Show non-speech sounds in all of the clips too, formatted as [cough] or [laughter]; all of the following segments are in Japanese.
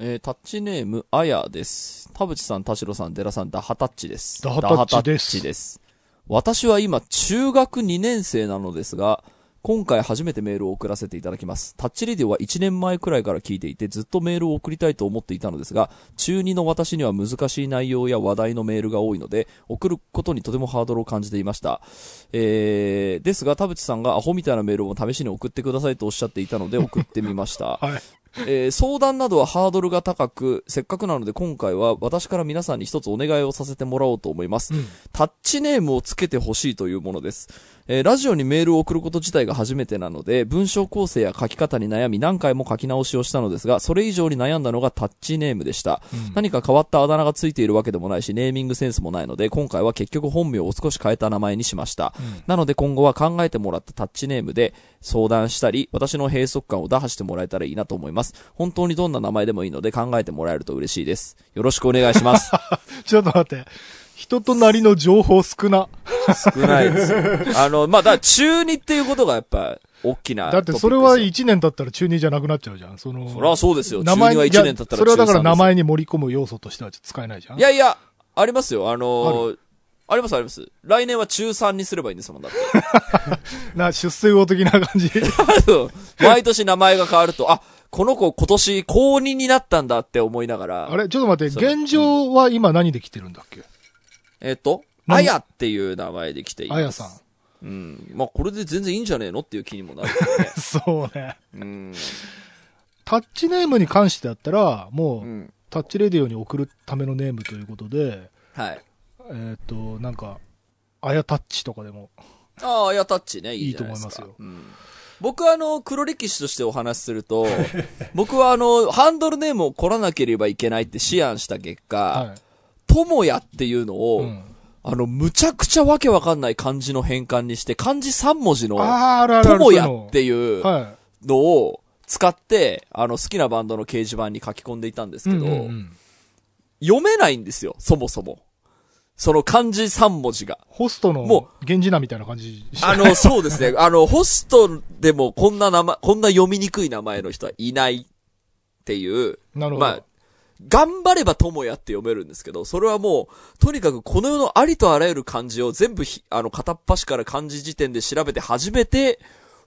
えー、タッチネーム、あやです。田淵さん、田代さん、デラさん、ダハタッチです。ダハタッチですダハタッチです。私は今、中学2年生なのですが、今回初めてメールを送らせていただきます。タッチレディオは1年前くらいから聞いていて、ずっとメールを送りたいと思っていたのですが、中2の私には難しい内容や話題のメールが多いので、送ることにとてもハードルを感じていました。えー、ですが、田淵さんがアホみたいなメールを試しに送ってくださいとおっしゃっていたので、送ってみました。[laughs] はい。えー相談などはハードルが高く、せっかくなので今回は私から皆さんに一つお願いをさせてもらおうと思います。うんタッチネームをつけてほしいというものです。えーラジオにメールを送ること自体が初めてなので、文章構成や書き方に悩み何回も書き直しをしたのですが、それ以上に悩んだのがタッチネームでした。何か変わったあだ名がついているわけでもないし、ネーミングセンスもないので、今回は結局本名を少し変えた名前にしました。なので今後は考えてもらったタッチネームで相談したり、私の閉塞感を打破してもらえたらいいなと思います。本当にどんな名前でもいいので考えてもらえると嬉しいです。よろしくお願いします。[laughs] ちょっと待って。人となりの情報少な。少ないですよ。あの、まあ、だから中2っていうことがやっぱ、大きなだってそれはトピックですよ1年経ったら中2じゃなくなっちゃうじゃん。その、それはそうですよ。中2は1名前にじゃ年経ったらそれはだから名中前に盛り込む要素としては使えないじゃん。3です。いやいや、ありますよ。あのーありますあります。来年は中3にすればいいんですもん、だって。[laughs] な、出世魚的な感じ。[laughs] 毎年名前が変わると、あ、この子今年高2になったんだって思いながら。あれちょっと待って、現状は今何で来てるんだっけ？えっと、何あやっていう名前で来ています。あやさん。うん。まあ、これで全然いいんじゃねえの？っていう気にもなる。[laughs] そうね。うん。タッチネームに関してだったら、もう、うん。タッチレディオに送るためのネームということで、はい。えっ、と、なんか、あやタッチとかでも。ああ、あやタッチね、いい。いいと思いますようん。僕はあの、黒歴史としてお話しすると、[laughs] 僕はあの、ハンドルネームを凝らなければいけないって思案した結果、はい。ともやっていうのを、うん。あの、むちゃくちゃわけわかんない漢字の変換にして、漢字3文字の。ともやっていうはのを使って、あの、好きなバンドの掲示板に書き込んでいたんですい。けど、読めないんですよ、そもそも。その漢字3文字が。ホストもの源氏名みたいな感じ。あの、そうですね。[laughs] あの、ホストでもこんな名前、こんな読みにくい名前の人はいないっていう。なるほど。まあ、頑張れば友やって読めるんですけど、それはもう、とにかくこの世のありとあらゆる漢字を全部ひ、あの、片っ端から漢字辞典で調べて初めて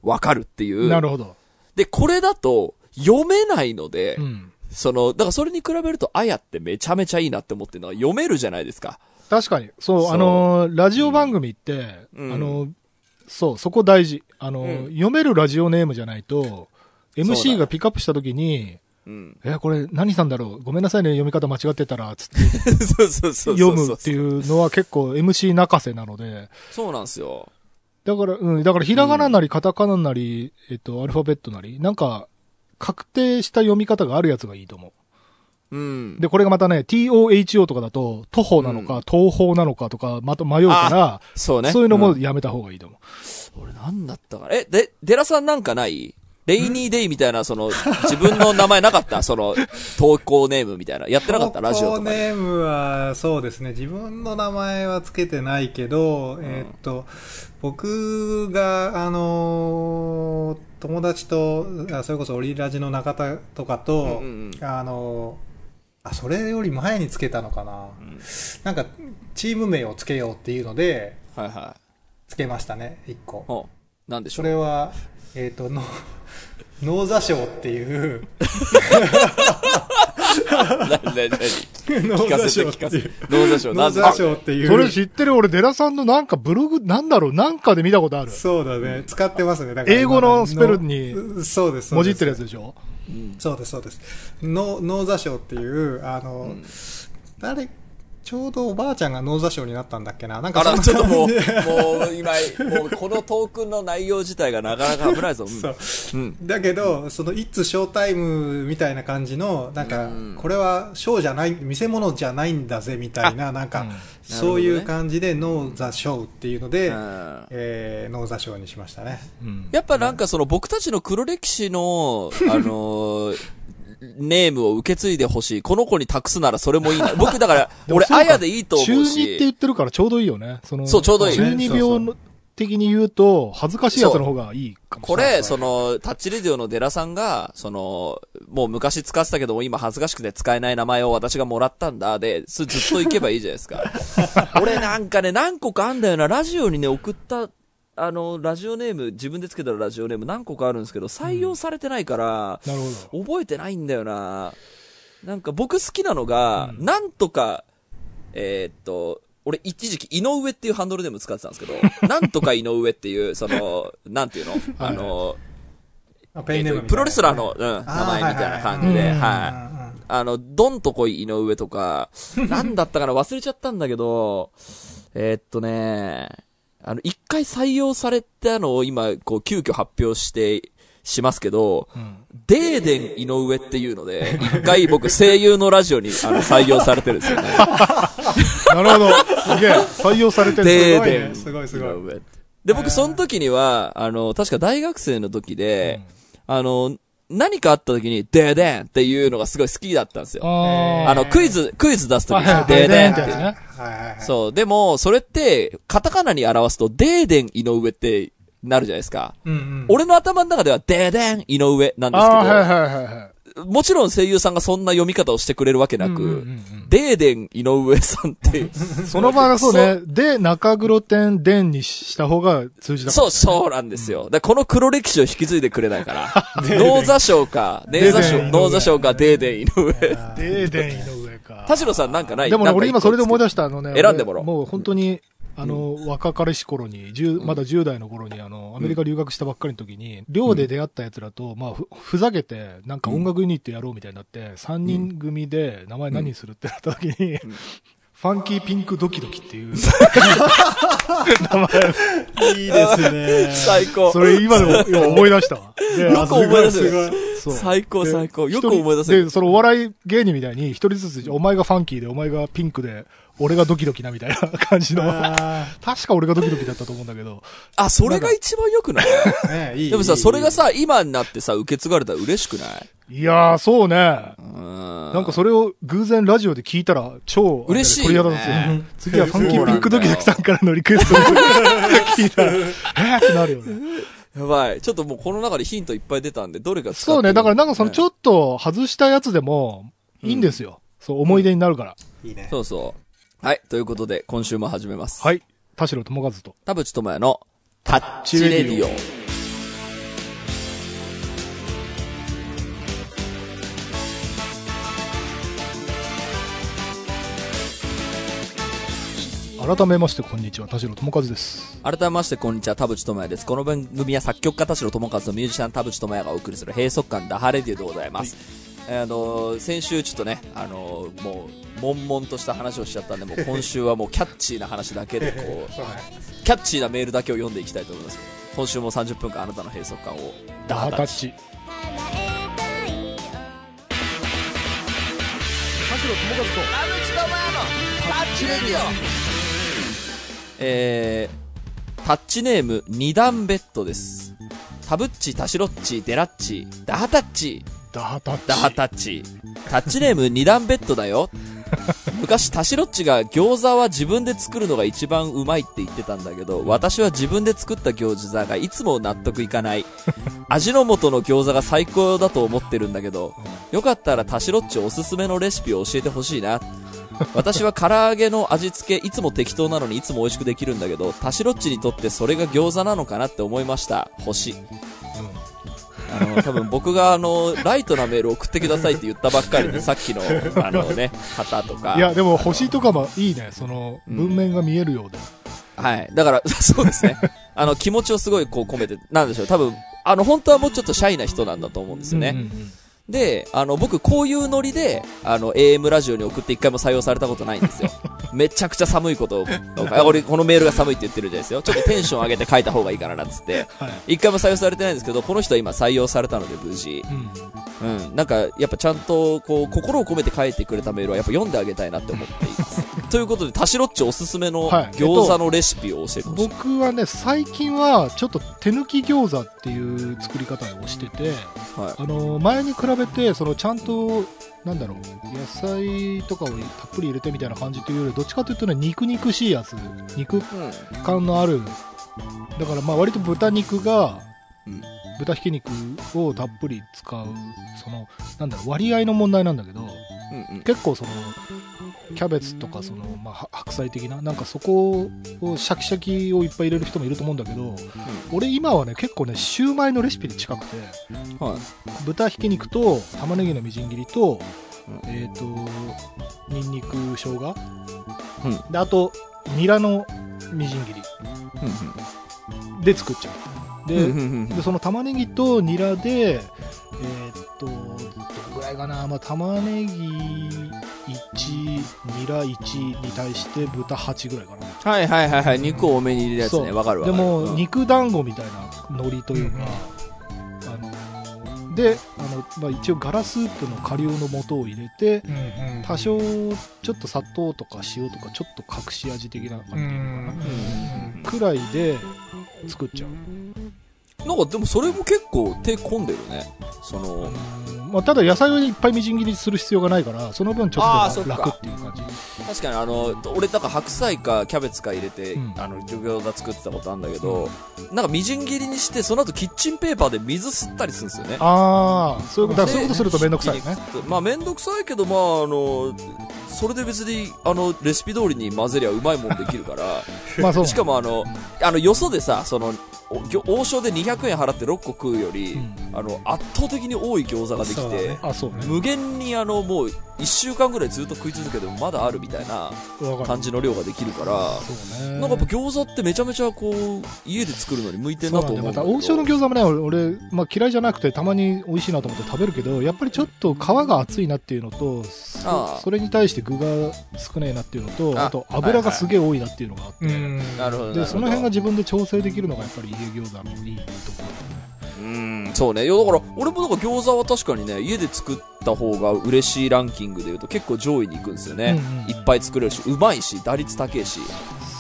わかるっていう。なるほど。で、これだと読めないので、うん。その、だからそれに比べると、あやってめちゃめちゃいいなって思ってるのは読めるじゃないですか。確かに。そう、そうあのーラジオ番組って、うんあのーそう、そこ大事。あのーうん読めるラジオネームじゃないと、MC だがピックアップしたときに、うん。え、これ何さんだろう？ごめんなさいね、読み方間違ってたら、つって [laughs] そうそうそう。読むっていうのは結構 MC 泣かせなので、そうなんですよ。だから、うん、だからひらがななりカタカナなり、えっと、アルファベットなり、なんか、確定した読み方があるやつがいいと思う。うん。で、これがまたね、TOHO とかだと、徒歩なのか、東方なのかとか、また迷うから、そうね。そういうのもんやめた方がいいと思う。俺なんだったかな？え、で、デラさんなんかない？レイニーデイみたいな、その、自分の名前なかった？[laughs] その、投稿ネームみたいな？やってなかった？ラジオとかで。ネームは、そうですね。自分の名前はつけてないけど、えーっと、僕が、あのー友達と、あそれこそオリラジの中田とかと、うんうんうんあのーあ、それより前につけたのかな。なんか、チーム名をつけようっていうので、はいはい。つけましたね、一個。なんでしょそうれは、えーっと、の脳座賞っていう、な、な、な、脳聞か座せて聞かせていうて。。脳座賞、な脳座賞っていう。それ知ってる俺、デラさんのなんかブログ、なんだろう、なんかで見たことある。そうだね。使ってますね。英語のスペルにのそうです。文字ってるやつ。つでしょ？そうです、そうです。の脳座賞っていう、あの、誰、ちょうどおばあちゃんが脳座賞になったんだっけな。なんかあら、ちょっともう、もう、今、もう、このトークンの内容自体がなかなか危ないぞ。うんそう。うん。だけど、その、いつショータイムみたいな感じの、なんかうん、これはショーじゃない、見せ物じゃないんだぜ、みたいな、なんかうん、そういう感じで、ノーザショーっていうので、うんえー、ノーザショーにしましたね。うん。やっぱなんかその僕たちの黒歴史の、あのーネームを受け継いでほしい。この子に託すならそれもいいな。[laughs] 僕だから、俺、あやでいいと思う中二って言し。ってるからちょうどいいよね。その、そうちょうどいい中二病の的に言うと、恥ずかしいやつの方がいいかもしこれない。れ、その、タッチレディオのデラさんが、その、もう昔使ってたけど、今恥ずかしくて使えない名前を私がもらったんだ。で、ずっと行けばいいじゃないですか。[laughs] 俺なんかね、何個かあんだよな。ラジオにね、送った、あの、ラジオネーム、自分でつけたラジオネーム何個かあるんですけど、採用されてないから、なるほど。覚えてないんだよな。なんか僕好きなのが、なんとか、えーっと、俺一時期井上っていうハンドルネーム使ってたんですけど、[laughs] なんとか井上っていう、その、なんていうの？あの、あペンネープロレスラーの、うん、名前みたいな感じで、はいはいはいはい。あの、ドンとこい井上とか、なんだったかな？忘れちゃったんだけど、えーっとね、あの、一回採用されたのを今、こう、急遽発表して、しますけど、うん。デーデン井上っていうので、一回僕声優のラジオにあの採用されてるんですよね。[laughs] なるほど。すげえ。採用されてる。デーごいねデンすごいすごいで、僕その時には、あの、確か大学生の時で、あの、何かあった時に、デーデンっていうのがすごい好きだったんですよ。ああの、クイズ、クイズ出す時にはいはい、デーデンって。そう。でも、それって、カタカナに表すと、デーデン井上ってなるじゃないですか。うんうん。俺の頭の中では、デーデン井上なんですけど、もちろん声優さんがそんな読み方をしてくれるわけなく、うんうんうんデーデン井上さんって、[laughs] その場合はそうね。で、中黒点、点にした方が通じたそう、そうなんですよ。で、この黒歴史を引き継いでくれないから。[laughs] ノーザ賞か、ネーザ賞、デーデン井上ノーザ賞か、デーデン井上。デーデン井上か。田代さんなんかない？でもね、俺今それで思い出出したあのね。選んでもらおう俺もう本当に、あの、若かりし頃に、10まだ10代の頃に、あの、アメリカ留学したばっかりの時に、寮で出会った奴らと、まあ、ふ、ふざけて、なんか音楽ユニットやろうみたいになって、3人組で名前何にするってなった時に、[laughs] ファンキーピンクドキドキっていう、[laughs] いいですね。最高。それ今でも [laughs] 今思い出したわ。でよく思い出せる最高で最高。よく思い出せる。で、そのお笑い芸人みたいに、一人ずつ、お前がファンキーで、お前がピンクで、俺がドキドキなみたいな感じの。あ確か俺がドキドキだったと思うんだけど。あ、それが一番良くない？ー [laughs] ねいい。でもさ、いいそれが、さ、今になってさ、受け継がれたら嬉しくない？いやー、そうね。うん。なんかそれを偶然ラジオで聞いたら、超、嬉しいよね [laughs] 次はファンキーピンクドキドキさんからのリクエストを [laughs] 聞いたら、えーってなるよね。やばい。ちょっともうこの中でヒントいっぱい出たんで、どれか使ってそうね。だからなんかそのちょっっと外したやつでも、いいんですよ。そう、思い出になるから。いいね。そうそう。はい。ということで、今週も始めます。はい。田代智和と。田淵智也のタッチレディオ。改めまして、こんにちは。田代智和です。改めまして、こんにちは、田淵智也です。この番組は作曲家田代智和とミュージシャン田淵智也がお送りする閉塞感ダハレディオでございます。えーあのー先週ちょっとね、あのーもう、悶々とした話をしちゃったんで、もう今週はもうキャッチーな話だけで、こう。キャッチーなメールだけを読んでいきたいと思います。今週も30分間あなたの閉塞感をダハタッチ。チ。田代智和と。田淵智也のタッチレディオえー、タッチネーム二段ベッドです。タブッチ、タシロッチ、デラッチ、ダハタッチ、ダハタッチ。ダハタッチ。タッチネーム二段ベッドだよ。[laughs] 昔、タシロッチが餃子は自分で作るのが一番うまいって言ってたんだけど、私は自分で作った餃子がいつも納得いかない。味の素の餃子が最高だと思ってるんだけど、よかったらタシロッチおすすめのレシピを教えてほしいな。私は唐揚げの味付けいつも適当なのにいつも美味しくできるんだけど、タシロッチにとってそれが餃子なのかなって思いました。星。あの、多分僕があの、ライトなメール送ってくださいって言ったばっかりで、[laughs] さっきの、あのね、方とか。いや、でも星とかもいいね。その、文面が見えるようで。はい。だから、[laughs] そうですね。あの、気持ちをすごいこう込めて、なんでしょう。多分、あの、本当はもうちょっとシャイな人なんだと思うんですよね。うんうんうんで、あの、僕、こういうノリで、あの、AM ラジオに送って一回も採用されたことないんですよ。[laughs] めちゃくちゃ寒いことを、あ俺、このメールが寒いって言ってるじゃないですよ。ちょっとテンション上げて書いた方がいいかな、なんつって。はい。一回も採用されてないんですけど、この人は今採用されたので無事。うん。うん。なんか、やっぱちゃんと、こう、心を込めて書いてくれたメールはやっぱ読んであげたいなって思っています。ということで、タシロッチおすすめのはい餃子のレシピを教えてほしい。僕はね、最近は、ちょっと手抜き餃子っていう作り方をしてて、はい。あの、前に比べて、その、ちゃんと、なんだろう、野菜とかをたっぷり入れてみたいな感じというより、どっちかというとね、肉肉しいやつ、肉うん。感のあるだからまあ割と豚肉が、うん豚ひき肉をたっぷり使う、その、なんだろう、割合の問題なんだけど、うんうん。結構その、キャベツとかその、まあ、は白菜的な、なんかそこをシャキシャキをいっぱい入れる人もいると思うんだけど、俺今はね、結構ね、シューマイのレシピに近くて、はい。豚ひき肉と玉ねぎのみじん切りと、うん。えっ、と、ニンニク、生姜、うん。で、あと、ニラのみじん切り。で作っちゃう。で、うんうんうん。でその玉ねぎとニラで、えーっと、どのぐらいかな、まあ、玉ねぎ1、ニラ1に対して豚8ぐらいかな。はいはいはいはい。肉を多めに入れるやつね。わかるわかる。でも、うん肉団子みたいな海苔というか、あのであの、まあ、一応ガラスープの顆粒の素を入れて多少ちょっと砂糖とか塩とかちょっと隠し味的な感じかな、うんくらいで作っちゃう、なんかでもそれも結構手込んでるね。その、うん。まあ、ただ野菜をいっぱいみじん切りする必要がないからその分ちょっと楽っていう感じ。確かにあの、俺なんか白菜かキャベツか入れて、うん。あの、餃子作ってたことあるんだけど、なんかみじん切りにして、その後キッチンペーパーで水吸ったりするんですよね。ああそういうことそういうことすると面倒くさいよねまあ面倒くさいけど、まああの、それで別に、あの、レシピ通りに混ぜりゃうまいもんできるから、[laughs] まあそうしかもあの、あの、よそでさ、その、王将で200円払って6個食うより、うん。あの、圧倒的に多い餃子ができて、ね。ね。無限にあの、もう、1週間ぐらいずっと食い続けてもまだあるみたいな感じの量ができるから、ね。なんかやっぱ餃子ってめちゃめちゃこう、家で作るのに向いてんなと思う。また王将の餃子もね、俺、まあ、嫌いじゃなくてたまに美味しいなと思って食べるけど、やっぱりちょっと皮が厚いなっていうのと、それに対して具が少ないなっていうのと、ああ。と油がすげえ多いなっていうのがあって。で、その辺がじ自分で調整できるのがやっぱり家餃子のいいとこうん、そうね。いや、だから、俺もなんか餃子は確かにね、家で作った方が嬉しいランキングで言うと結構上位に行くんですよね。うんうんいっぱい作れるし、うまいし、打率高いし。ろ。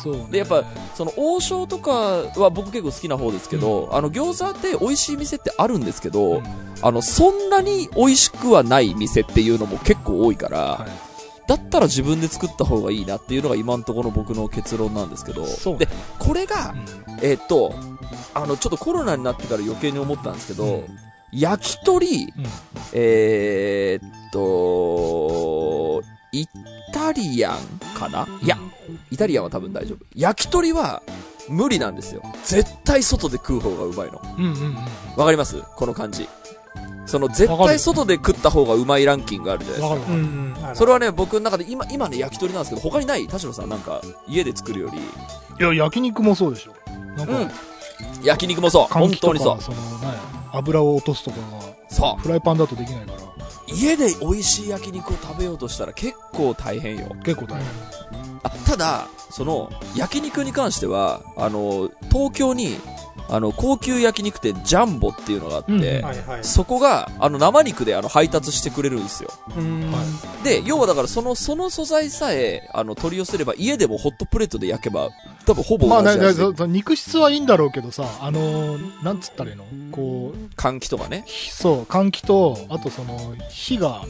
そう、ね。で、やっぱ、その王将とかは僕結構好きな方ですけど、あの餃子って美味しい店ってあるんですけど、うんあの、そんなに美味しくはない店っていうのも結構多いから、はいだったら自分で作った方がいいなっていうのが今のところの僕の結論なんですけど、ねで、これが、うんえーっと、あの、ちょっとコロナになってから余計に思ったんですけど、うん焼き鳥、うんえーっと、イタリアンかな？いや、イタリアンは多分大丈夫。焼き鳥は無理なんですよ。絶対外で食う方がうまいの。うんうんうん。わかります？この感じ。その絶対外で食った方がうまいランキングあるじゃないですか。それはね、僕の中で今、今ね、焼き鳥なんですけど、他にない田代さんなんか、家で作るより、いや、焼肉もそうでしょ。なんか、うん。焼肉もそう。本当にそう。そのね、油を落とすとかそが、フライパンだとできないから、う。家で美味しい焼肉を食べようとしたら結構大変よ。結構大変。あ、ただ、その、焼肉に関しては、あの、東京に、あの、高級焼肉店ジャンボっていうのがあって、うん。はいはい。そこが、あの、生肉であの、配達してくれるんですよ。で、要はだからその、その素材さえ、あの、取り寄せれば、家でもホットプレートで焼けば、多分ほぼまあ、ね、同じ肉質はいいんだろうけどさ、あのーなんつったらいいの？こう、換気とかね。ひそう、換気と、あとその、火が、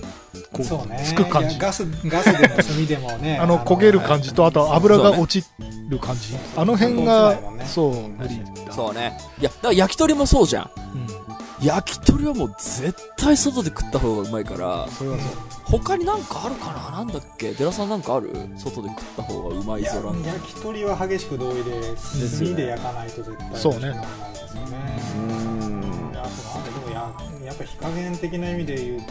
こう、ねつく感じいや。ガスガスでも炭でもね [laughs] あの、焦げる感じと、あと油が落ちる感じ。あの辺がそうね、そう、無理だ。そうね。いや、だから焼き鳥もそうじゃん。うん。焼き鳥はもう絶対外で食った方がうまいから、それはそう。他になんかあるかな？なんだっけ？寺さんなんかある？外で食った方がうまいぞ。ランキング焼き鳥は激しく同意でですよね炭で焼かないと絶対そうね。美味しくならないですよね。うーん。あとなんだでもややっぱ火加減的な意味で言う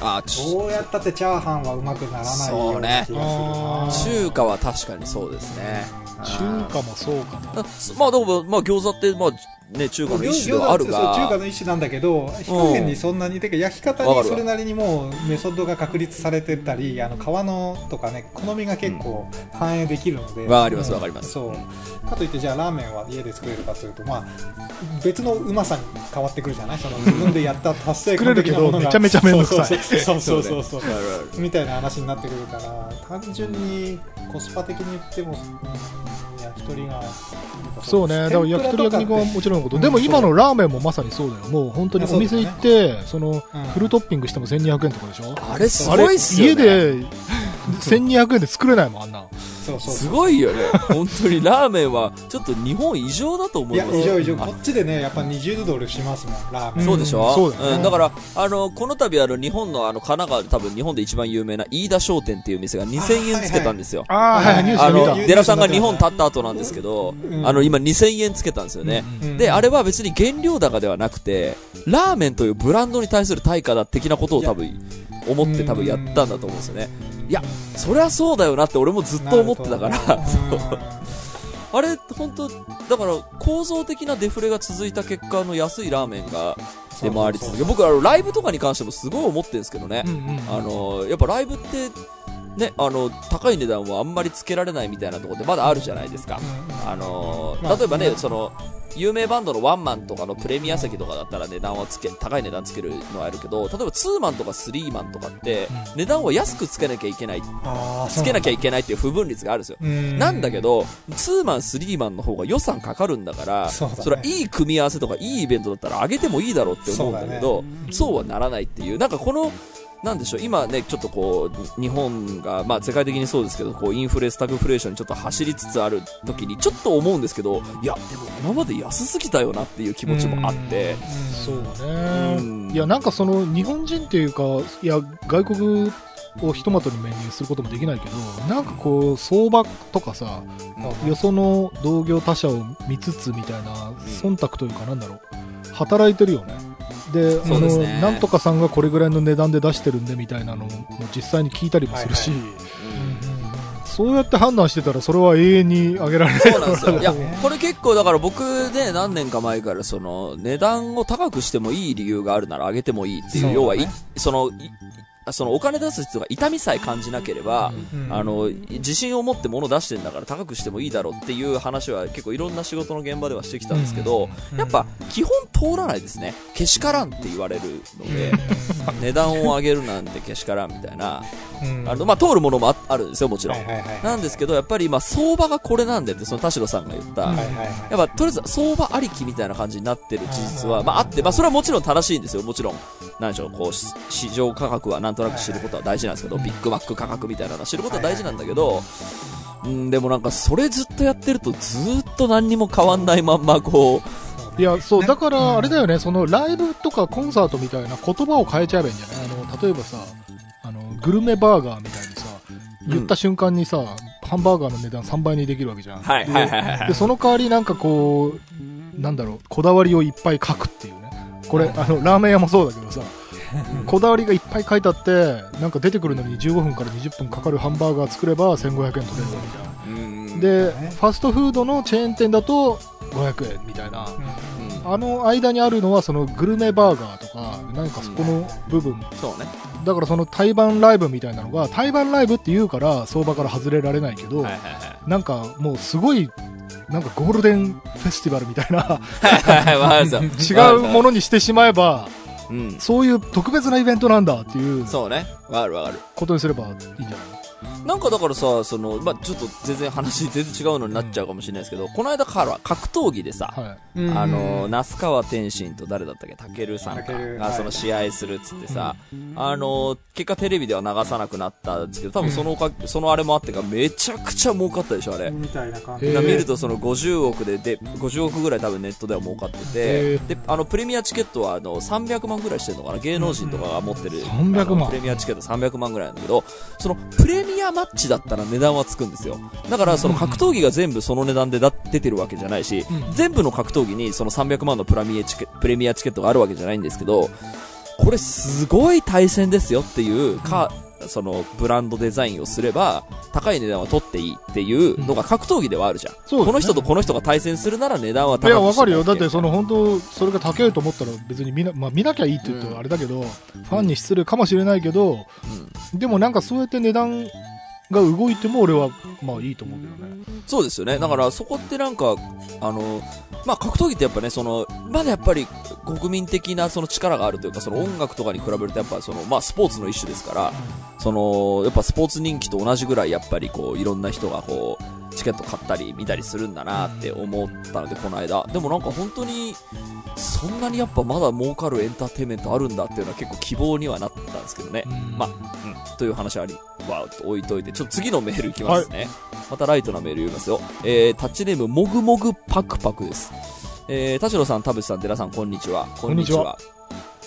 あ、とちどうやったってチャーハンはうまくならないような気がするな。そうね。中華は確かにそうですね。中華もそうかも。あまあでも、まあ餃子って、まあね、中華の一種ではある餃子ってそう中華が、の一種なんだけど火加減にそんなにてか焼き方にするなりにもうメソッドが確立されてたりあの皮のとかね好みが結構反映できるので、わかりますわかります。そう。かといってじゃあラーメンは家で作れるかというとまあ別のうまさに変わってくるじゃない？その自分でやった達成感的なものが。作れるけどめちゃめちゃめんどくさい。そうそうそうそうみたいな話になってくるから単純にコスパ的に言っても、うん焼き鳥がそうね。だから焼き鳥焼肉はもちろんのこと。うんでも今のラーメンもまさにそうだよ。もう本当にお店行って、その、うんフルトッピングしても1200円とかでしょ？あれすごいっすよね。家で1200円で作れないもん、あんな。そうそうすごいよね。[laughs] 本当にラーメンは、ちょっと日本異常だと思いやいます異常異常。あこっちでねやっぱ20ドルしますもんラーメン。そうでしょ、そうだよね。ん。だから、あの、この度あの、日本のあの、神奈川で多分日本で一番有名な飯田商店っていう店が2000円つけたんですよ。ああ、はいはい、ニュースあの、で見た。でデラさんが日本立った後なんですけど、うん。あの、今2000円つけたんですよね。うん。で、あれは別に原料高ではなくて、ラーメンというブランドに対する対価だ的なことを多分、思って多分やったんだと思うんですよね。いや、そりゃそうだよなって俺もずっと思ってたから、あれ、本当だから構造的なデフレが続いた結果の安いラーメンが出回り続け、僕あのライブとかに関してもすごい思ってるんですけどねう。んうん。あの、やっぱライブって、ね、あの、高い値段はあんまりつけられないみたいなところってまだあるじゃないですか。あのまあ例えばね、まあその、有名バンドのワンマンとかのプレミア席とかだったら値段はつけ、高い値段つけるのはあるけど、例えばツーマンとかスリーマンとかって、値段を安くつけなきゃいけない、つけなきゃいけないっていう不分率があるんですよ。なんだけど、ツーマン、スリーマンの方が予算かかるんだから、そね。それはいい組み合わせとかいいイベントだったら上げてもいいだろうって思うんだけど、そうはならないっていう、なんかこの、なんでしょう、今ね、ちょっとこう、日本が、まあ世界的にそうですけど、こう、インフレ、スタグフレーションにちょっと走りつつある時に、ちょっと思うんですけど、いや、でも今まで安すぎたよなっていう気持ちもあって、そううん。ね。いや、なんかその、日本人っていうか、いや、外国をひとまとにメニューすることもできないけど、なんかこう、相場とかさ、よその同業他社を見つつみたいな、忖度というかなんだろう、働いてるよね。で、あの、なんとかさんがこれぐらいの値段で出してるんでみたいなのも実際に聞いたりもするし、はい。そうやって判断してたらそれは永遠に上げられない。そうなんですよ。[laughs] いやね、これ結構だから僕ね、何年か前からその、値段を高くしてもいい理由があるなら上げてもいいっていう、ね。要はい、その、いそのお金出す必要が痛みさえ感じなければ、うん。あの、自信を持って物出してんだから高くしてもいいだろうっていう話は結構いろんな仕事の現場ではしてきたんですけど、うん。やっぱ基本通らないですね。けしからんって言われるので、[laughs] 値段を上げるなんてけしからんみたいな、うん。あの、まあ、通るものもああるんですよ、もちろん。なんですけど、やっぱり今相場がこれなんでって、その田代さんが言った、やっぱ、とりあえず、相場ありきみたいな感じになってる事実は、まあ、あって、まあ、それはもちろん正しいんですよ。もちろん。なんでしょう、こう、し市場価格はなんとなく知ることは大事なんですけど、ビッグマック価格みたいなのは知ることは大事なんだけど、うん、でもなんか、それずっとやってると、ずーっと何にも変わんないまんま、こう、いや、そう、ね。だから、あれだよね、そのライブとかコンサートみたいな言葉を変えちゃえばいいんじゃない？あの、例えばさ、あの、グルメバーガーみたいにさ、言った瞬間にさ、ハンバーガーの値段3倍にできるわけじゃん。はいはいはいはい。で、その代わりなんかこう、なんだろう、こだわりをいっぱい書くっていうね。これ、あの、ラーメン屋もそうだけどさ、[laughs] こだわりがいっぱい書いてあって、なんか出てくるのに15分から20分かかるハンバーガー作れば1500円取れるみたいな。うんで、ねファストフードのチェーン店だと500円みたいな。うんあの間にあるのはそのグルメバーガーとか、なんかそこの部分。そうね。だからその対バンライブみたいなのが、対バンライブって言うから相場から外れられないけど、はいはいはい。なんかもうすごい、なんかゴールデンフェスティバルみたいな、[laughs] [laughs] 違うものにしてしまえば、たうん。そういう特別なイベントなんだっていうそうね。わかるわかる。ことにすればいいんじゃない？なんかだからさ、その、まあ、ちょっと全然話全然違うのになっちゃうかもしれないですけど、この間から格闘技でさ、はい。うん。あの、那須川天心と誰だったっけ、たけるさんかが、その試合するっつってさ、あの、結果テレビでは流さなくなったんですけど、多分そのおか、そのあれもあってか、めちゃくちゃ儲かったでしょ、あれ。みたいな感じ。見るとその50億でで50億ぐらい多分ネットでは儲かってへてであのプレミアチケットはあの300万ぐらいしてるのかな？芸能人とかが持ってる、300万。プレミアチケット300万ぐらいなんだけどそのプレミアマッチだったら値段はつくんですよ。だからその格闘技が全部その値段でだ出てるわけじゃないし、うん。全部の格闘技にその300万のプラミアチケプレミアチケットがあるわけじゃないんですけどこれすごい対戦ですよっていうか、そのブランドデザインをすれば高い値段は取っていいっていうのが格闘技ではあるじゃん、そうですね。この人とこの人が対戦するなら値段は高くいや、わかるよ。だって、その本当、それが高いと思ったら別に見な、まあ見なきゃいいって言うとあれだけど、ファンに失礼かもしれないけど、うん。でもなんかそうやって値段が動いても俺は、まあいいと思うけどね。そうですよね。だからそこってなんか、あの、まあ、格闘技ってやっぱね、その、まだやっぱり国民的なその力があるというか、その音楽とかに比べるとやっぱその、まあ、スポーツの一種ですから、その、やっぱスポーツ人気と同じぐらいやっぱりこう、いろんな人がこう、チケット買ったり見たりするんだなって思ったので、この間。でもなんか本当に、そんなにやっぱまだ儲かるエンターテインメントあるんだっていうのは結構希望にはなったんですけどね。うんまあ、うん、という話あり、わーっと置いといて、ちょっと次のメールいきますね。またライトなメール読みますよ。えー、タッチネーム、もぐもぐパクパクです。えー、田代さん、田淵さん、寺さん、こんにちは。こんにちは。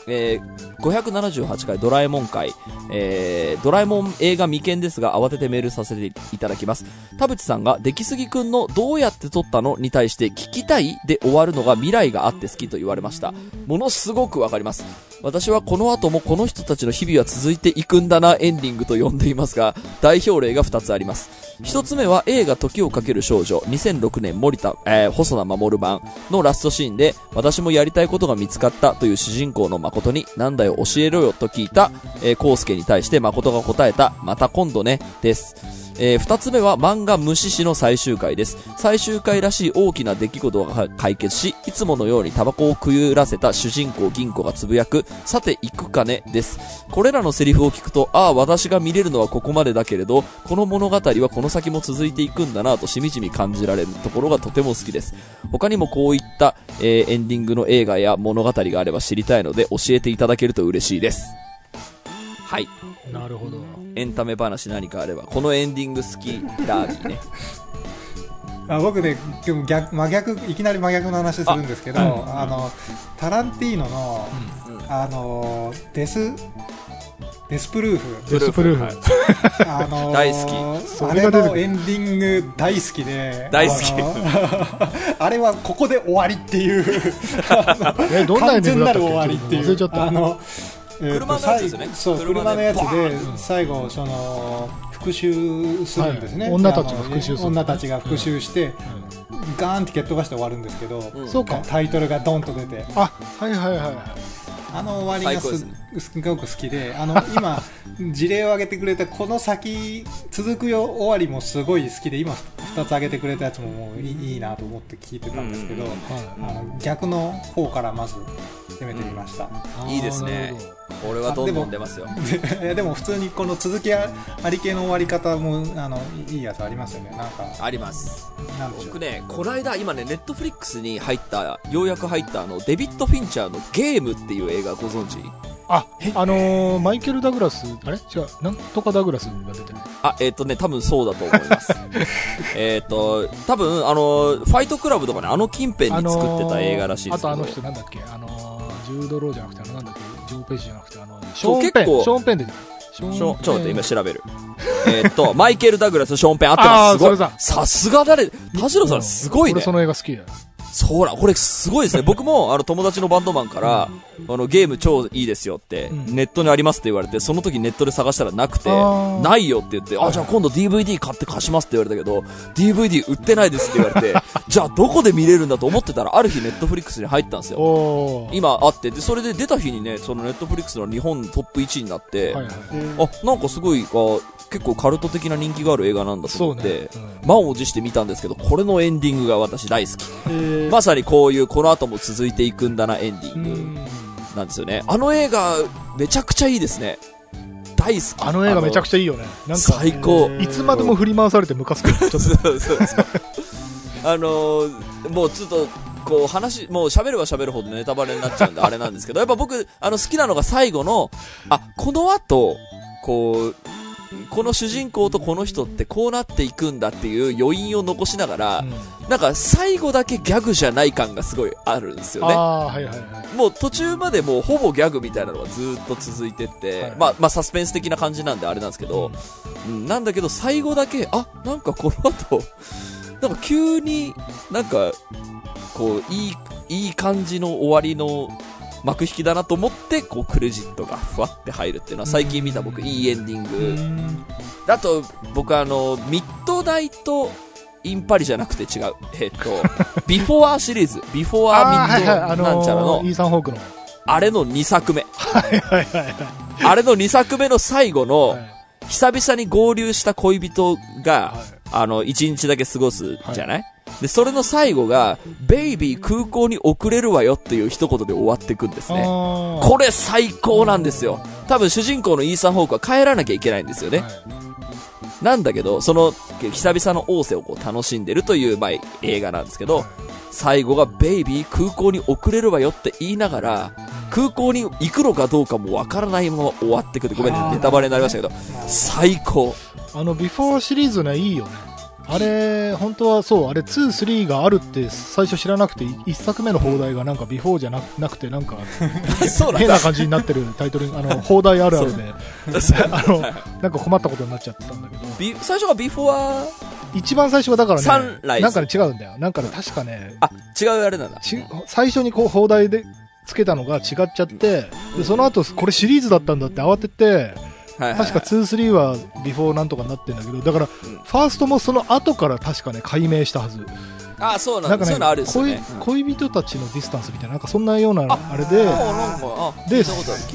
えー、578回ドラえもん回、えー、ドラえもん映画未見ですが慌ててメールさせていただきます。田淵さんが、出来すぎくんのどうやって撮ったのに対して聞きたいで終わるのが未来があって好きと言われました。ものすごくわかります。私はこの後もこの人たちの日々は続いていくんだなエンディングと呼んでいますが、代表例が2つあります。一つ目は映画時をかける少女2006年森田、えー細田守版のラストシーンで私もやりたいことが見つかったという主人公の誠になんだよ教えろよと聞いた、えー、康介に対して誠が答えたまた今度ねです。えー二つ目は漫画虫師の最終回です。最終回らしい大きな出来事が解決し、いつものようにタバコをくゆらせた主人公銀子がつぶやく、さて行くかねです。これらのセリフを聞くと、ああ、私が見れるのはここまでだけれど、この物語はこの先も続いていくんだなとしみじみ感じられるところがとても好きです。他にもこういった、えーエンディングの映画や物語があれば知りたいので教えていただけると嬉しいです。はい。なるほど。エンタメ話何かあれば、このエンディング好きラービーね。[laughs] あ僕ね今日逆真逆いきなり真逆の話するんですけどあ,、のタランティーノの、あのデスデスプルーフデスプルーフ。はいあのー [laughs] 大好きあれのエンディング大好きで大好きあの [laughs] あれはここで終わりっていうえ、どんなエ完ンディングだったっけ？全なる終わりっていう忘れちゃった。あの、えーと車のやつですよね。最そう車のやつで最後その復讐するんですね、はい。女たちが復讐女たちが復讐して、ガーンって蹴っ飛ばして終わるんですけど、うんそうか。タイトルがドンと出て。あ、はいはいはいはい。あの終わりがすすごく好きであの今事例を挙げてくれたこの先続くよ終わりもすごい好きで今2つ挙げてくれたやつももういいいいなと思って聞いてたんですけど、あの逆の方からまず攻めてみました、いいですねあーなるほどこれはどんどん出ますよ。で [laughs] いやでも普通にこの続きあり系の終わり方もあのいいやつありますよねなんかあります。なんでしょう僕ね、この間、今ね、ネットフリックスに入った、ようやく入った、あの、デビッド・フィンチャーのゲームっていう映画ご存知？あ、あのー、マイケル・ダグラス、あれ？違う、なんとかダグラスが出てる。あ、えっ、とね、多分そうだと思います。[laughs] えっと、多分、あの、ファイトクラブとかね、あの近辺に作ってた映画らしいですけど、あとあの人なんだっけ？あのー、ジュード・ローじゃなくて、あの、なんだっけ？ジョー・ページじゃなくて、あの、ショーン・ペン。結構ショーン・ペン出てる。ショしょちょっと待って、今調べる。えっと、マイケル・ダグラス、ショーンペン、あってあます。すごい。さすが誰、田代さんすごいね俺。その映画好きだよ。そうだ、これすごいですね。[laughs] 僕も、あの、友達のバンドマンから、あの、ゲーム超いいですよって、うんネットにありますって言われて、その時ネットで探したらなくてないよって言って、あ、じゃあ今度 DVD 買って貸しますって言われたけど、DVD 売ってないですって言われて、[laughs] じゃあどこで見れるんだと思ってたら、ある日ネットフリックスに入ったんですよ。今あって、で、それで出た日にね、そのネットフリックスの日本トップ1位になって、はいはい。あ、なんかすごい、あ結構カルト的な人気がある映画なんだとそうね思って、。うん満を持して見たんですけど、これのエンディングが私大好き。えーまさにこういうこの後も続いていくんだなエンディうングんなんですよね。あの映画、めちゃくちゃいいですね。大好き。あの映画めちゃくちちゃいいよね。なんか、最高。いつまでも振り回されてムカつく。[laughs] そうそうそう。あのーもうちょっと、こう話、もう喋れば喋るほどネタバレになっちゃうんであれなんですけど、やっぱ僕、あの好きなのが最後の、あ、この後、こう、この主人公とこの人ってこうなっていくんだっていう余韻を残しながら、なんか最後だけギャグじゃない感がすごいあるんですよね。はいはいはい。もう途中までもうほぼギャグみたいなのがずーっと続いてって、はいまあ、まあサスペンス的な感じなんであれなんですけど、うん、なんだけど最後だけ、あ、なんかこの後、[laughs] なんか急になんか、こう、いい、いい感じの終わりの幕引きだなと思って、こうクレジットがふわって入るっていうのは最近見た僕いいエンディング。うんあと、僕あの、ミッドナイトインパリじゃなくて違う。えっと、[laughs] ビフォアシリーズ、ビフォアミッドのなんちゃらのー、イ、ーサン・ホークの。あれの2作目。はいはいはいはい。あれの2作目の最後の、はい久々に合流した恋人が、はいあの、1日だけ過ごすじゃない、で、それの最後が、ベイビー空港に遅れるわよっていう一言で終わっていくんですね。これ最高なんですよ。多分主人公のイーサン・ホークは帰らなきゃいけないんですよね。はいなんだけど、その、久々の王政をこう楽しんでるという、まあ、映画なんですけど、最後がベイビー空港に遅れるわよって言いながら、空港に行くのかどうかもわからないまま終わってくる。ごめんねネタバレになりましたけど、最高。あの、ビフォーシリーズね、いいよね。あれ、本当はそう、あれ2、3があるって最初知らなくて、1作目の邦題がなんかビフォーじゃななくて、なんか変な。感じになってるタイトル、あの、邦題あるあるで、あの、なんか困ったことになっちゃってたんだけど、ビ最初がビフォア、一番最初はだからね、サンライズ。なんかね違うんだよ。なんかね、確かね、あ、違うあれなんだ。ち最初にこう邦題でつけたのが違っちゃって、で、その後、これシリーズだったんだって慌てて、はいはいはい。確か2、3はビフォーなんとかになってんだけど、だから、うん。ファーストもその後から確かね、改名したはず。あ、そうなんかねね。うん。恋恋人たちのディスタンスみたいな、なんかそんなようなあれで、で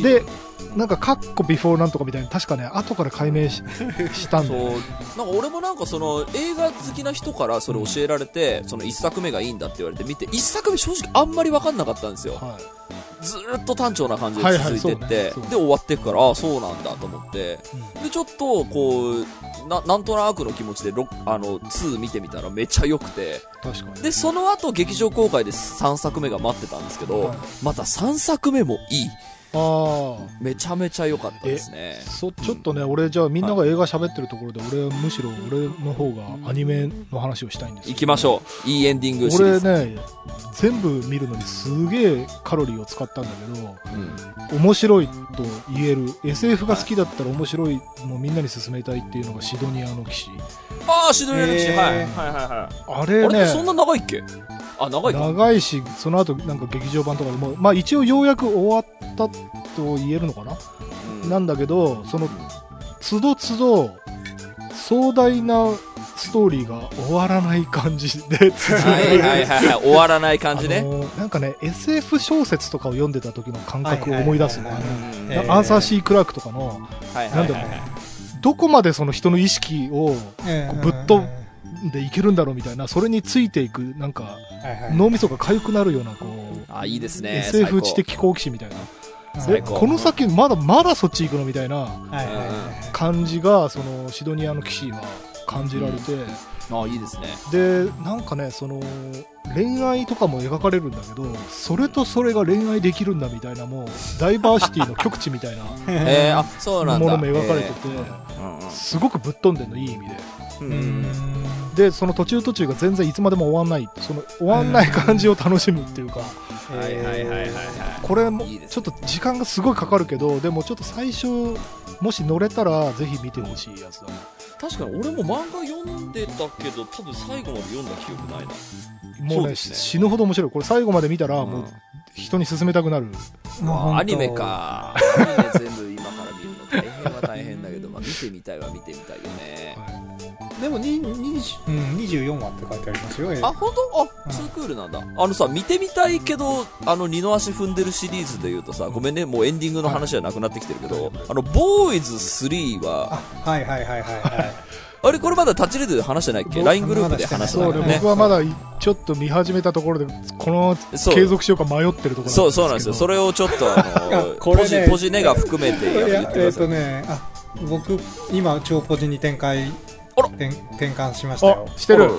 で、なんか、カッコビフォーなんとかみたいな、確かね、後から改名し [laughs] したんだそう。よ。なんか俺もなんかその映画好きな人からそれ教えられて、その一作目がいいんだって言われて見て一作目正直あんまり分かんなかったんですよ。はい。ずーっと単調な感じで続いてって、はいはいね。で終わっていくからああそうなんだと思って。うん。でちょっとこうななんとなくの気持ちでロあの2見てみたらめっちゃ良くて。確かに。でその後劇場公開で3作目が待ってたんですけど、はい。また3作目もいいああ。めちゃめちゃ良かったですねそちょっとね、俺、じゃあみんなが映画喋ってるところで、俺はむしろ俺の方がアニメの話をしたいんですよ行きましょういいエンディングシリー俺ズ、ね、全部見るのにすげえカロリーを使ったんだけど、うん面白いと言える、SF が好きだったら面白い、もうみんなに勧めたいっていうのがシドニアの騎士。ああ、シドニアの騎士、はい。はいはいはい。あれねそんな長いっけ？あ、長いか。長いし、その後なんか劇場版とかでも、まあ一応ようやく終わったと言えるのかな、うんなんだけど、その、つどつど、壮大なストーリーが終わらない感じで [laughs] 続いはいはいはい。終わらない感じね。あのなんかね、SF 小説とかを読んでた時の感覚を思い出すの。はいはいはいはいうんえーアーサー・シー・クラークとかの、はいなんだろうね、どこまでその人の意識をえーぶっ飛でいけるんだろうみたいな、それについていく、なんか、脳みそが痒くなるような、こう、あ、いいですね。SF 知的好奇心みたいな。えこの先、まだまだそっち行くの？みたいな感じが、そのシドニアの騎士は感じられて、あ、いいですね。で、なんかね、その、恋愛とかも描かれるんだけど、それとそれが恋愛できるんだみたいな、もう、ダイバーシティの極致みたいな。[laughs] ものも描かれてて、えー。すごくぶっ飛んでるの、いい意味で。うんうんうんで、その途中途中が全然いつまでも終わんない、その終わんない感じを楽しむっていうか、はいはいはいはいはい。これもちょっと時間がすごいかかるけど、でもちょっと最初、もし乗れたら、ぜひ見てほしいやつだね。確かに俺も漫画読んでたけど、多分最後まで読んだ記憶ないな。もうね、ね死ぬほど面白い。これ最後まで見たら、うんもう人に勧めたくなる。もうアニメか。[laughs] アニメ全部今から見るの大変は大変だけど、まあ見てみたいは見てみたいよね。でもににうん24話って書いてありますよあ、本当？あ、ツークールなんだ。あのさ、見てみたいけど、あの、二の足踏んでるシリーズで言うとさ、ごめんね、もうエンディングの話じゃなくなってきてるけど、あの、ボーイズ3は、あはいはいはいはいはい [laughs] あれこれまだタッチレディで話してないっけ？僕 ?LINE グループで話してないよね僕。はまだちょっと見始めたところで、この継続しようか迷ってるところそう、そうなんですよ。[laughs] それれをちょっと、あの [laughs] あ、これねポジ、ポジネが含めてやえっ、ってください。とねあ僕今超ポジに展開転転換しましたよ。あ、してる。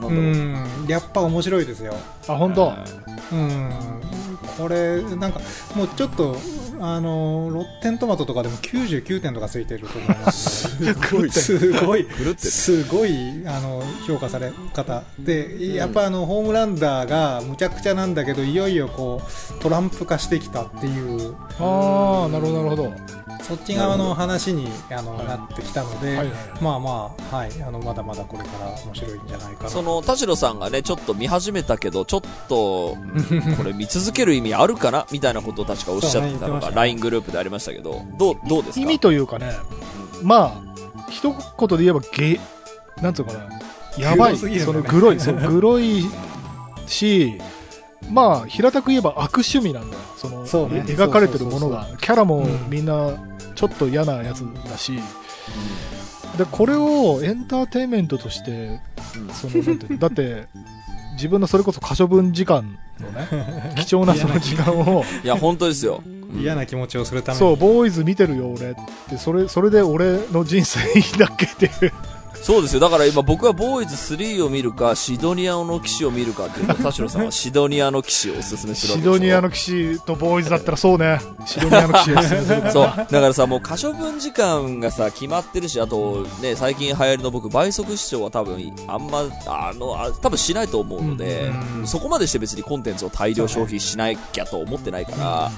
う。ん。やっぱ面白いですよ。あ、本当。うんこれなんかもうちょっとあのロッテントマトとかでも99点とかついてると思います。すごい。すごい。あの評価され方。でやっぱあの、ホームランダーがむちゃくちゃなんだけどいよいよこうトランプ化してきたっていう。ああ、なるほど、なるほど。はいそっち側の話にあの、はいなってきたので、はい。まあまあ、はい、あのまだまだこれから面白いんじゃないかな。その、田代さんがね、ちょっと見始めたけど、ちょっと、これ見続ける意味あるかなみたいなことを確かおっしゃってたのが、LINE グループでありましたけど、どう、どうですか？意味というかね、まあ、一言で言えばゲ、なんつうのかな、やばい、グロすぎるそのグロい、そう、グロいし、まあ、平たく言えば悪趣味なんだよ。その、そうね。え描かれてるものが。キャラもうん。みんな、ちょっと嫌なやつだし、で、これをエンターテインメントとして、その、なんていうのだって、自分のそれこそ可処分時間のね、貴重なその時間を、[laughs] いや、本当ですよ。嫌な気持ちをするために。そう、ボーイズ見てるよ、俺って、それ、それで俺の人生いいだけっていう。そうですよ。だから今僕はボーイズ3を見るか、シドニアの騎士を見るかっていうと、[laughs] 田代さんはシドニアの騎士をおすすめするわシドニアの騎士とボーイズだったらそうね。シドニアの騎士ですね。そう。だからさ、もう可処分時間がさ、決まってるし、あとね、最近流行りの僕、倍速視聴は多分、あんま、あの、あ多分しないと思うので、うんそこまでして別にコンテンツを大量消費しなきゃと思ってないから、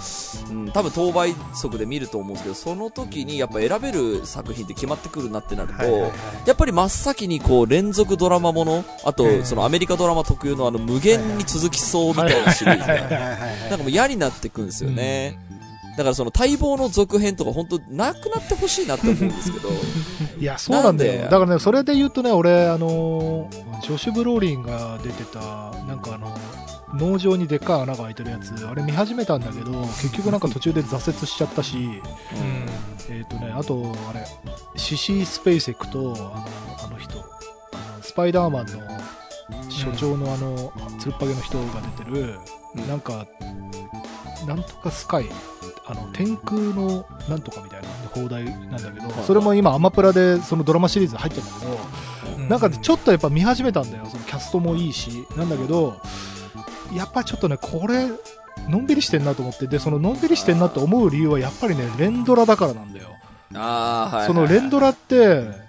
うん、多分当倍速で見ると思うんですけど、その時にやっぱ選べる作品って決まってくるなってなると、はいはいはいやっぱり真っ先にこう連続ドラマもの、あとうんそのアメリカドラマ特有のあの無限に続きそうみたいなシリーズがなんかもう嫌になってくんですよね。だからその待望の続編とか本当なくなってほしいなって思うんですけど。[laughs] いや、そうなんだよ。だからね、それで言うとね、俺、あのー、ジョシュ・ブローリンが出てた、なんかあの、農場にでっかい穴が開いてるやつ、あれ見始めたんだけど、結局なんか途中で挫折しちゃったし、えっ、とね、あと、あれ、シシー・スペイセクと、あの、あの人、あのスパイダーマンの所長のあの、つるっぱげの人が出てる、うん。なんか、なんとかスカイ、あの、天空のなんとかみたいな放題なんだけど、いそれも今アマプラでそのドラマシリーズ入ってるんだけど、うんなんかちょっとやっぱ見始めたんだよ。そのキャストもい。いし、なんだけど、やっぱちょっとね、これ、のんびりしてんなと思って、で、そののんびりしてんなと思う理由はやっぱりね、連ドラだからなんだよ。ああ、はい、はい。その連ドラって、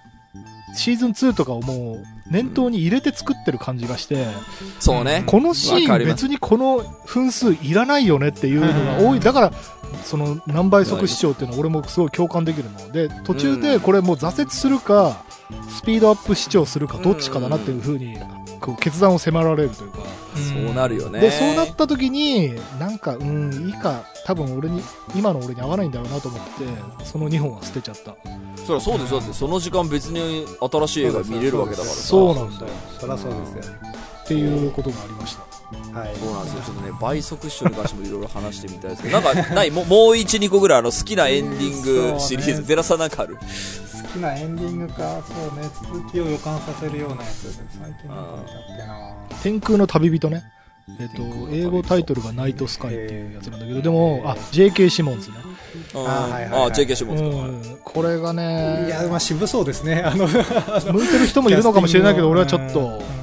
シーズン2とかをもう念頭に入れて作ってる感じがして、そうね。このシーン別にこの分数いらないよねっていうのが多い。だから、その何倍速視聴っていうのは俺もすごい共感できるので、途中でこれもう挫折するか、スピードアップ視聴するかどっちかだなっていうふうに、こう決断を迫られるというか。そうなるよね。で、そうなった時に、なんか、うん、いいか、多分俺に、今の俺に合わないんだろうなと思って、その2本は捨てちゃった。そりゃそうですよ。だってその時間別に新しい映画見れるわけだからさ。そうなんだよ。そりゃそうですよ。っていうことがありました。はい。そうなんですよ。ちょっとね、倍速視聴に関してもいろいろ話してみたいですけど、なんか、ないもう、もう1、2個ぐらいあの好きなエンディングシリーズ、そうねデラさんなんかある好きなエンディングか、そうね、続きを予感させるようなやつ。最近なんか見たっけな天空の旅人ね。えっ、と、英語タイトルがナイトスカイっていうやつなんだけど、でも、あ、J.K. シモンズね。あはいあ、JK シモンうズか。ん。これがね、いや、まあ渋そうですね。あの、向いてる人もいるのかもしれないけど、俺はちょっとうん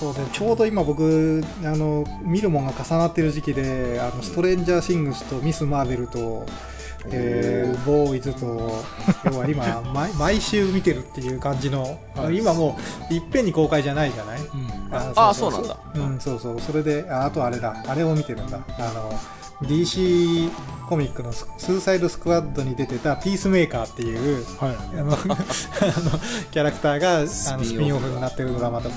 そうでちょうど今僕あの見るもんが重なってる時期であのストレンジャー・シングスとミス・マーベルと、えーボーイズと要は今 [laughs] 毎毎週見てるっていう感じの、はい。今もういっぺんに公開じゃないじゃない？うん。ああそうなんだ。うんそうそう。それでああとあれだ。あれを見てるんだ。あの DC コミックのススーサイドスクワッドに出てたピースメーカーっていうはい。あの [laughs] あのキャラクターがあのススピンオフになってるドラマと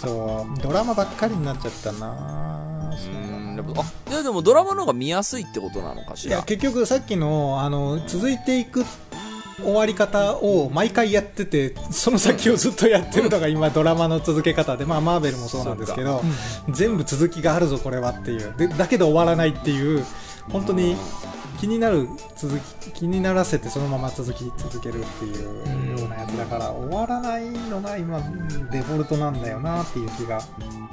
そうドラマばっかりになっちゃったなうんやっぱあ、いやでもドラマの方が見やすいってことなのかしら。いや結局さっきのあの続いていく終わり方を毎回やっててその先をずっとやってるのが今ドラマの続け方で、まあ、マーベルもそうなんですけど全部続きがあるぞこれはっていう。でだけど終わらないっていう本当に気になる続き気にならせてそのまま続き続けるっていうようなやつだから終わらないのが今デフォルトなんだよなっていう気が。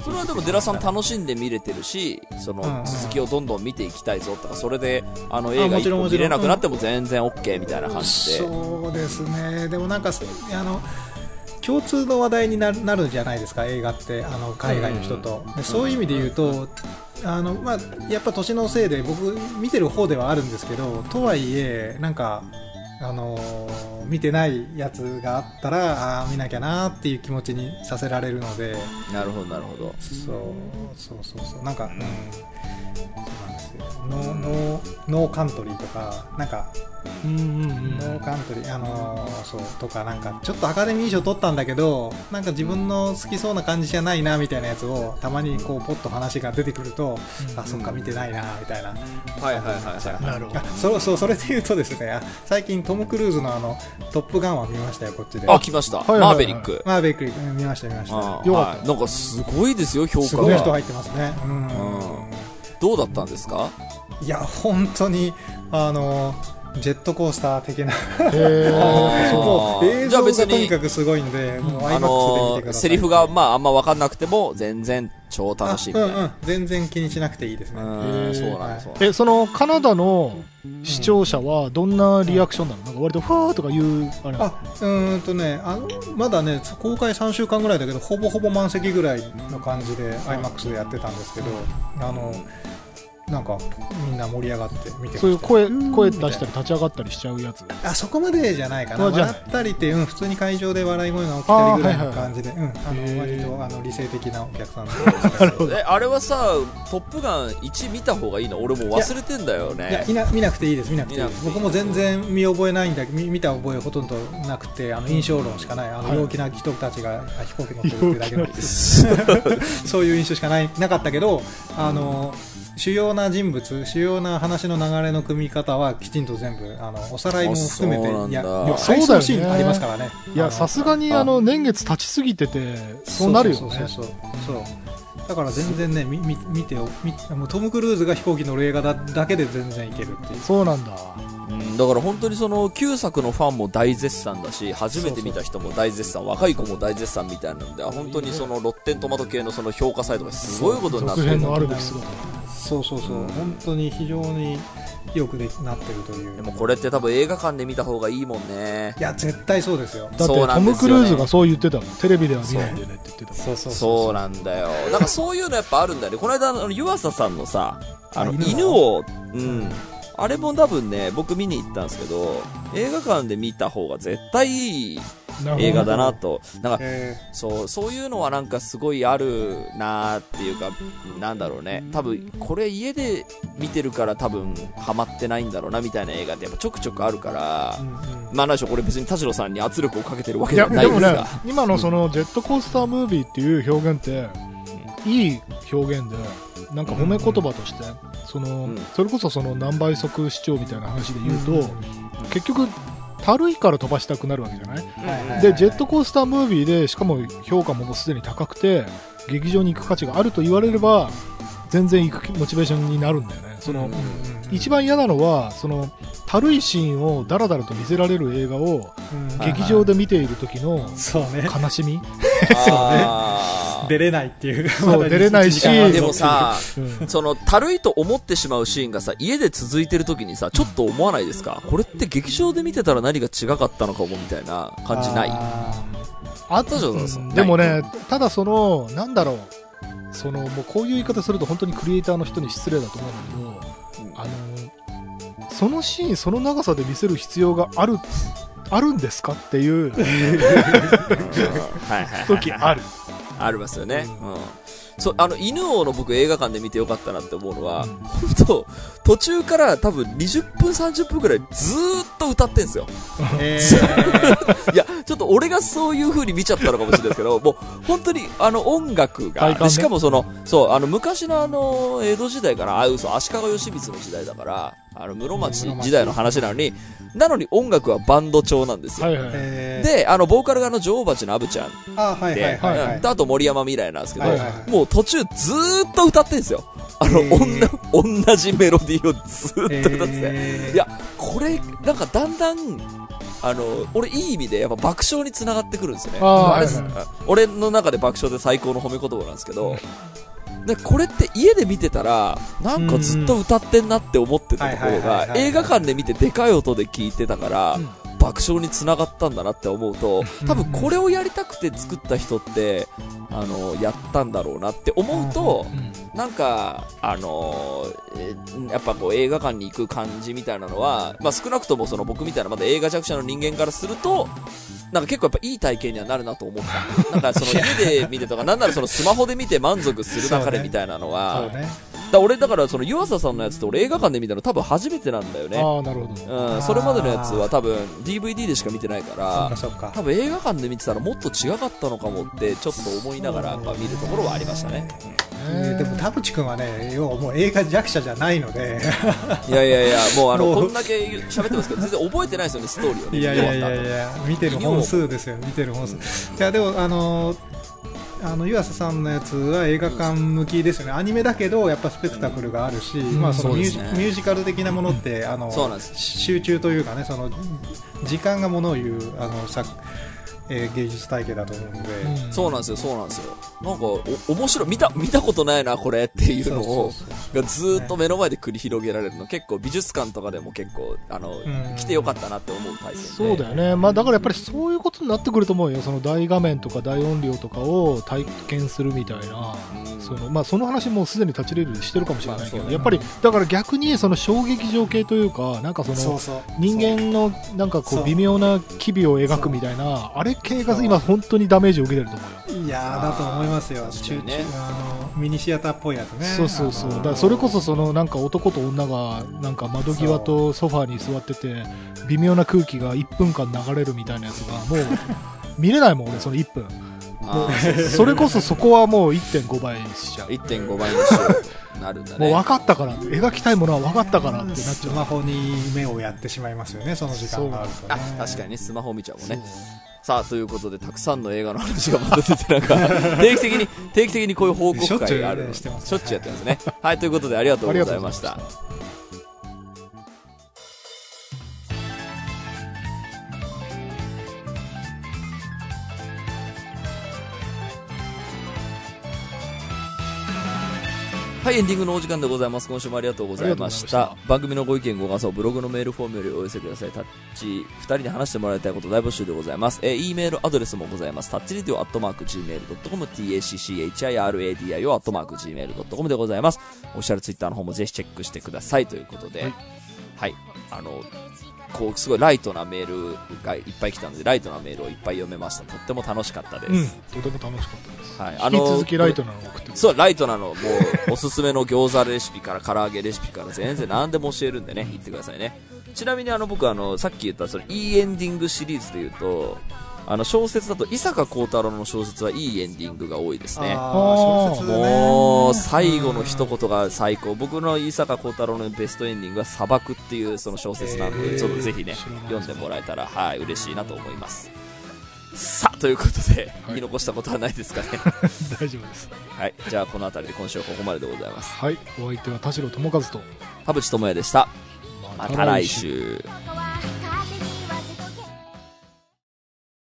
それはでもデラさん楽しんで見れてるし、その続きをどんどん見ていきたいぞとか、それであの映画本見れなくなっても全然 OK みたいな感じで。そうですね。でもなんかそあの共通の話題になるなるじゃないですか映画ってあの海外の人と、でそういう意味で言うと、あのまあ、やっぱ年のせいで僕見てる方ではあるんですけどとはいえなんかあのー見てないやつがあったらあー見なきゃなっていう気持ちにさせられるので。なるほど、なるほど。そうそうそうそう。なんか、うん、ノーノーノーカントリーとかなんかうんうんうん。ノーカントリー、あのーそうとかなんかちょっとアカデミー賞取ったんだけどなんか自分の好きそうな感じじゃないなみたいなやつをたまにこうポッと話が出てくると、うんあそっか見てないなみたいな、はいはいはいはい。なるほどあ。そうそうそれで言うとですねあ最近トム・クルーズのあの「トップガン」は見ましたよこっちであ、来ました。はいはいはいマーベリック。マーベリックうん見ました見ましたあよかったはいなんかすごいですよ、評価すごい人が。入ってますねうんどうだったんですか？いや本当にあのジェットコースター的な。映像じゃあ別にがとにかくすごいんでもう IMAX であの見てください。セリフが、まあ、あんま分かんなくても、全然超楽しいみたいな。あうんうん。全然気にしなくていいですね。そうなんです、えそのカナダの視聴者はどんなリアクションなの？なんか割とファーとか言うあれあうーんとねあのまだね公開3週間ぐらいだけどほぼほぼ満席ぐらいの感じで IMAX でやってたんですけどあのなんかみんな盛り上がって見てそういう声ん声出したり立ち上がったりしちゃうやつ。あそこまでじゃないかな。笑ったりって、うん、普通に会場で笑い声が起きたりぐらいの感じで、うん、あの割とあの理性的なお客さんで。え、あれはさ、トップガン1見た方がいいの？俺もう忘れてんだよいやね。見な見なくていいです見なくていいです。見なくていい僕も全然見覚えないんだ見見た覚えほとんどなくてあの印象論しかない。あのはい。陽気な人たちがあ飛行機乗ってるだけの [laughs] そういう印象しかないなかったけどあの主要な人物主要な話の流れの組み方はきちんと全部あのおさらいも含めていやいやそうだよね回想シーンありますからね。いやさすがにあの年月経ちすぎててそうなるよね。そうそうだから全然ねみみ見てもうトム・クルーズが飛行機乗る映画だだけで全然いけるっていう。そうなんだ。うん、だから本当にその旧作のファンも大絶賛だし初めて見た人も大絶賛若い子も大絶賛みたいなので本当にそのロッテントマト系のその評価サイトがすごいことになってる。続編のあるべき姿そうそうそう、うん。本当に非常によくできなってるという。でもこれって多分映画館で見た方がいいもんね。いや絶対そうですよ。だってトム・クルーズがそう言ってたもん。テレビでは見ない。でねって言ってたそうそうそうなんだよ。なんかそういうのやっぱあるんだよね。この間あの湯浅さんのさあのあ犬をうん。あれも多分ね僕見に行ったんですけど映画館で見た方が絶対いい映画だなと。なんかえそう、そういうのはなんかすごいあるなーっていうか、なんだろうね。多分、これ家で見てるから多分、ハマってないんだろうなみたいな映画ってやっぱちょくちょくあるからー、うんうん。まあなんでしょう、これ別に田代さんに圧力をかけてるわけいじゃないやですが。今のそのジェットコースタームービーっていう表現っていい表現でなんか褒め言葉としてそのん。それこそその何倍速視聴みたいな話で言うと結局たるいから飛ばしたくなるわけじゃない？はいはいはいでジェットコースタームービーでしかも評価ももうすでに高くて劇場に行く価値があると言われれば全然行くモチベーションになるんだよねその、うんうんうん一番嫌なのはそのたるいシーンをダラダラと見せられる映画をうん。はい劇場で見ている時の悲しみ、[laughs] 出れないっていう。そう出れないしでもさ、うん。その、たるいと思ってしまうシーンがさ、家で続いてる時にさ、ちょっと思わないですか？これって劇場で見てたら何が違かったのかもみたいな感じない？ああったじゃないですか。うん。でもね、ただその、なんだろう、その、もうこういう言い方すると本当にクリエイターの人に失礼だと思うんだけど、あの、そのシーン、その長さで見せる必要がある、[laughs] あるんですかっていう。時ある。[laughs] ありますよね。ううん。そう、あの、犬王の僕映画館で見てよかったなって思うのは、うん。本当途中から多分20分30分くらいずーっと歌ってんすよ。ー。え [laughs] いや、ちょっと俺がそういう風に見ちゃったのかもしれないですけど、もう本当にあの音楽が、ね。でしかもその、そう、あの昔のあの、江戸時代から、あ、嘘、足利義満の時代だから、あの、室町時代の話なのに、なのに音楽はバンド調なんですよ。はいはい。えー、で、あの、ボーカルがあの、女王蜂のアブちゃん。あはいはいで、はい。はい、うんであと森山未来なんですけど、はいはいはい。もう途中ずーっと歌ってんですよ。あの、へー。女同じメロディーをずーっと歌ってて、えー。いや、これ、なんかだんだん、あの、俺いい意味でやっぱ爆笑につながってくるんですよね。あーれ、はいはい。俺の中で爆笑で最高の褒め言葉なんですけど、[laughs] でこれって家で見てたら、なんかずっと歌ってんなって思ってたところが、映画館で見てでかい音で聞いてたから、うん。爆笑につながったんだなって思うと、多分これをやりたくて作った人って、あの、やったんだろうなって思うと、なんか、あのえーやっぱこう映画館に行く感じみたいなのは、まあ少なくともその僕みたいなまだ映画弱者の人間からすると、なんか結構やっぱいい体験にはなるなと思った。なんかその家で見てとか、[laughs] なんならそのスマホで見て満足するなかれみたいなのは、だ俺だからその湯浅さんのやつって俺映画館で見たの多分初めてなんだよね。うん、それまでのやつは多分 DVD でしか見てないか、らか多分映画館で見てたらもっと違かったのかもってちょっと思いながら見るところはありましたね。えーでも田淵君はね要はもう映画弱者じゃないので。いやいやいや、もうあの、こんだけ喋ってますけど、[laughs] 全然覚えてないですよね、ストーリーをね。いやいやいやいや見てる本数ですよ見てる本数。いやでもあのーあの湯浅さんのやつは映画館向きですよね。アニメだけどやっぱスペクタクルがあるし、ん。まあ、そのミュージ,、そうですね。ミュージカル的なものって、あのそうなんです。集中というかねその時間がものを言うあの作、えー芸術体系だと思うので、うん。そうなんですよ、そうなんですよ。なんか、お、面白い、見た、見たことないな、これっていうのを、ずーっと目の前で繰り広げられるの、結構美術館とかでも結構、あの、ん。来てよかったなって思う対戦そうだよね、まあ、だからやっぱりそういうことになってくると思うよ、その大画面とか大音量とかを体験するみたいな、うん。そのまあ、その話もうすでに立ちレールでしてるかもしれないけど、ね。やっぱりだから逆にその小劇場系というか、なんかその人間のなんかこそう。う微妙な機微を描くみたいな、あれ系が今、本当にダメージを受けてると思うよ。いやーだと思いますよ確か中にねあのミニシアターっぽいやつねそうそうそう、あのだからそれこそそのなんか男と女がなんか窓際とソファーに座ってて、微妙な空気が1分間流れるみたいなやつが、もう [laughs] 見れないもん、俺、その1分。それこそそこはもう1.5倍にしちゃう。1.5倍にしようとなるんだね。もう分かったから、描きたいものは分かったからってなっちスゃう。マホに目をやってしまいますよねその時間があるとあね、確かにね、スマホ見ちゃうもんね。さあ、ということで、たくさんの映画の話がまた出て、なんか、[laughs] 定期的に、定期的にこういう報告会があるしょっちゅうやってますね。はい、ということで、ありがとうございましたはい、エンディングのお時間でございます。今週もありがとうございました。ありがとうございま番組のご意見、ご感想、ブログのメールフォームよりお寄せください。タッチ、二人に話してもらいたいこと大募集でございます。えー、E メールアドレスもございます。タッチリディオアットマーク Gmail.com、tacchiradio アットマーク Gmail.com でございます。オフィシャルツイッターの方もぜひチェックしてくださいということで、はいはい、あの、こう、すごいライトなメールがいっぱい来たので、ライトなメールをいっぱい読めました。とっても楽しかったです。うん、とても楽しかったです。はい、引き続きライトなのを送ってそう、ライトなの、もう、おすすめの餃子レシピから唐揚げレシピから全然何でも教えるんでね、言ってくださいね。ちなみにあの、僕あの、さっき言ったその、いいエンディングシリーズで言うと、あの、小説だと、伊坂幸太郎の小説はいいエンディングが多いですね。小説ねもう、最後の一言が最高。僕の伊坂幸太郎のベストエンディングは砂漠っていうその小説なので、ちょっとぜひね読んでもらえたら、はい、嬉しいなと思います。さあ、ということで、はい言い残したことはないですかね？い。[laughs] 大丈夫です。はい、じゃあこの辺りで今週はここまででございます。はい、お相手は田代智和と、田淵智也でした。また来週。